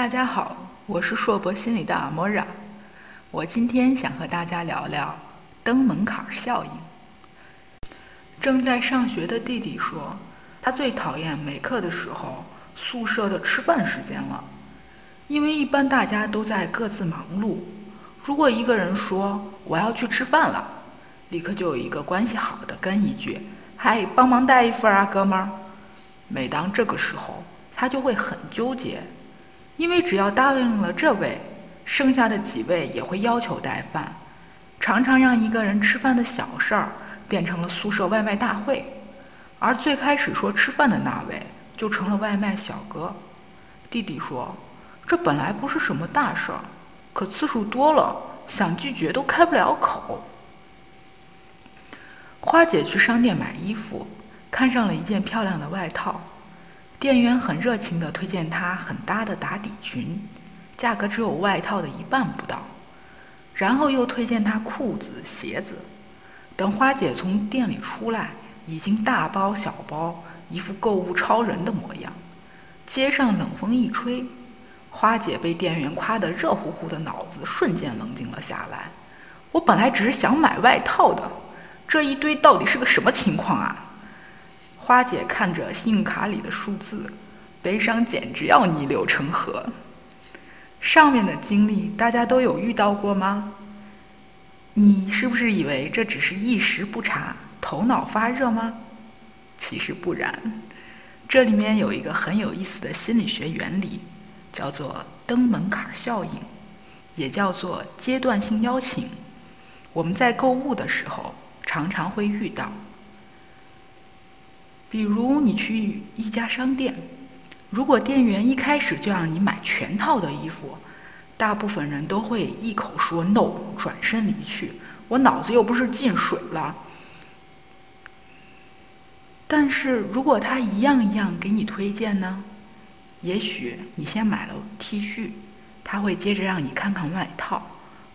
大家好，我是硕博心理的阿莫拉。我今天想和大家聊聊登门槛效应。正在上学的弟弟说，他最讨厌没课的时候宿舍的吃饭时间了，因为一般大家都在各自忙碌。如果一个人说我要去吃饭了，立刻就有一个关系好的跟一句：“嗨，帮忙带一份啊，哥们儿。”每当这个时候，他就会很纠结。因为只要答应了这位，剩下的几位也会要求带饭，常常让一个人吃饭的小事儿变成了宿舍外卖大会，而最开始说吃饭的那位就成了外卖小哥。弟弟说：“这本来不是什么大事儿，可次数多了，想拒绝都开不了口。”花姐去商店买衣服，看上了一件漂亮的外套。店员很热情地推荐她很搭的打底裙，价格只有外套的一半不到，然后又推荐她裤子、鞋子。等花姐从店里出来，已经大包小包，一副购物超人的模样。街上冷风一吹，花姐被店员夸得热乎乎的脑子瞬间冷静了下来。我本来只是想买外套的，这一堆到底是个什么情况啊？花姐看着信用卡里的数字，悲伤简直要逆流成河。上面的经历大家都有遇到过吗？你是不是以为这只是一时不察、头脑发热吗？其实不然，这里面有一个很有意思的心理学原理，叫做登门槛效应，也叫做阶段性邀请。我们在购物的时候常常会遇到。比如你去一家商店，如果店员一开始就让你买全套的衣服，大部分人都会一口说 “no”，转身离去。我脑子又不是进水了。但是如果他一样一样给你推荐呢？也许你先买了 T 恤，他会接着让你看看外套，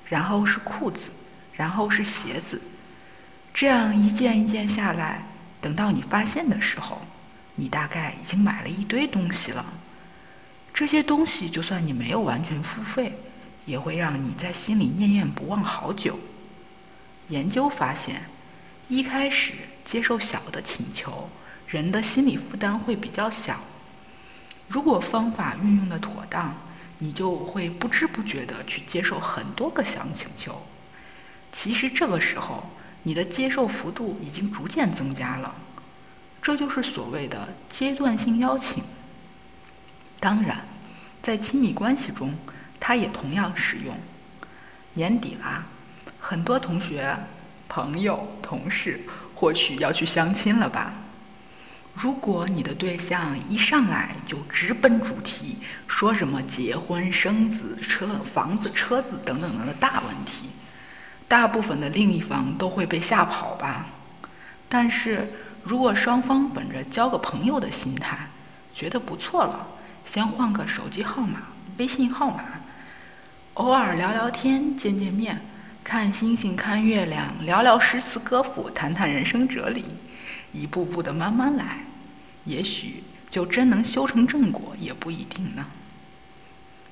然后是裤子，然后是鞋子，这样一件一件下来。等到你发现的时候，你大概已经买了一堆东西了。这些东西就算你没有完全付费，也会让你在心里念念不忘好久。研究发现，一开始接受小的请求，人的心理负担会比较小。如果方法运用的妥当，你就会不知不觉地去接受很多个小请求。其实这个时候。你的接受幅度已经逐渐增加了，这就是所谓的阶段性邀请。当然，在亲密关系中，它也同样适用。年底啦，很多同学、朋友、同事或许要去相亲了吧？如果你的对象一上来就直奔主题，说什么结婚、生子、车、房子、车子等等等的大问题。大部分的另一方都会被吓跑吧，但是如果双方本着交个朋友的心态，觉得不错了，先换个手机号码、微信号码，偶尔聊聊天、见见面，看星星、看月亮，聊聊诗词歌赋，谈谈人生哲理，一步步的慢慢来，也许就真能修成正果，也不一定呢。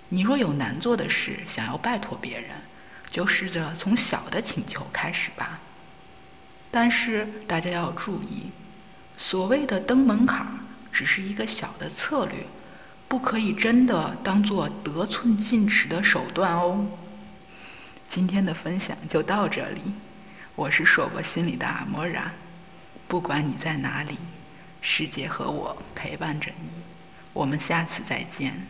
你若有难做的事，想要拜托别人。就试着从小的请求开始吧，但是大家要注意，所谓的登门槛只是一个小的策略，不可以真的当做得寸进尺的手段哦。今天的分享就到这里，我是硕博心里的阿莫然，不管你在哪里，世界和我陪伴着你，我们下次再见。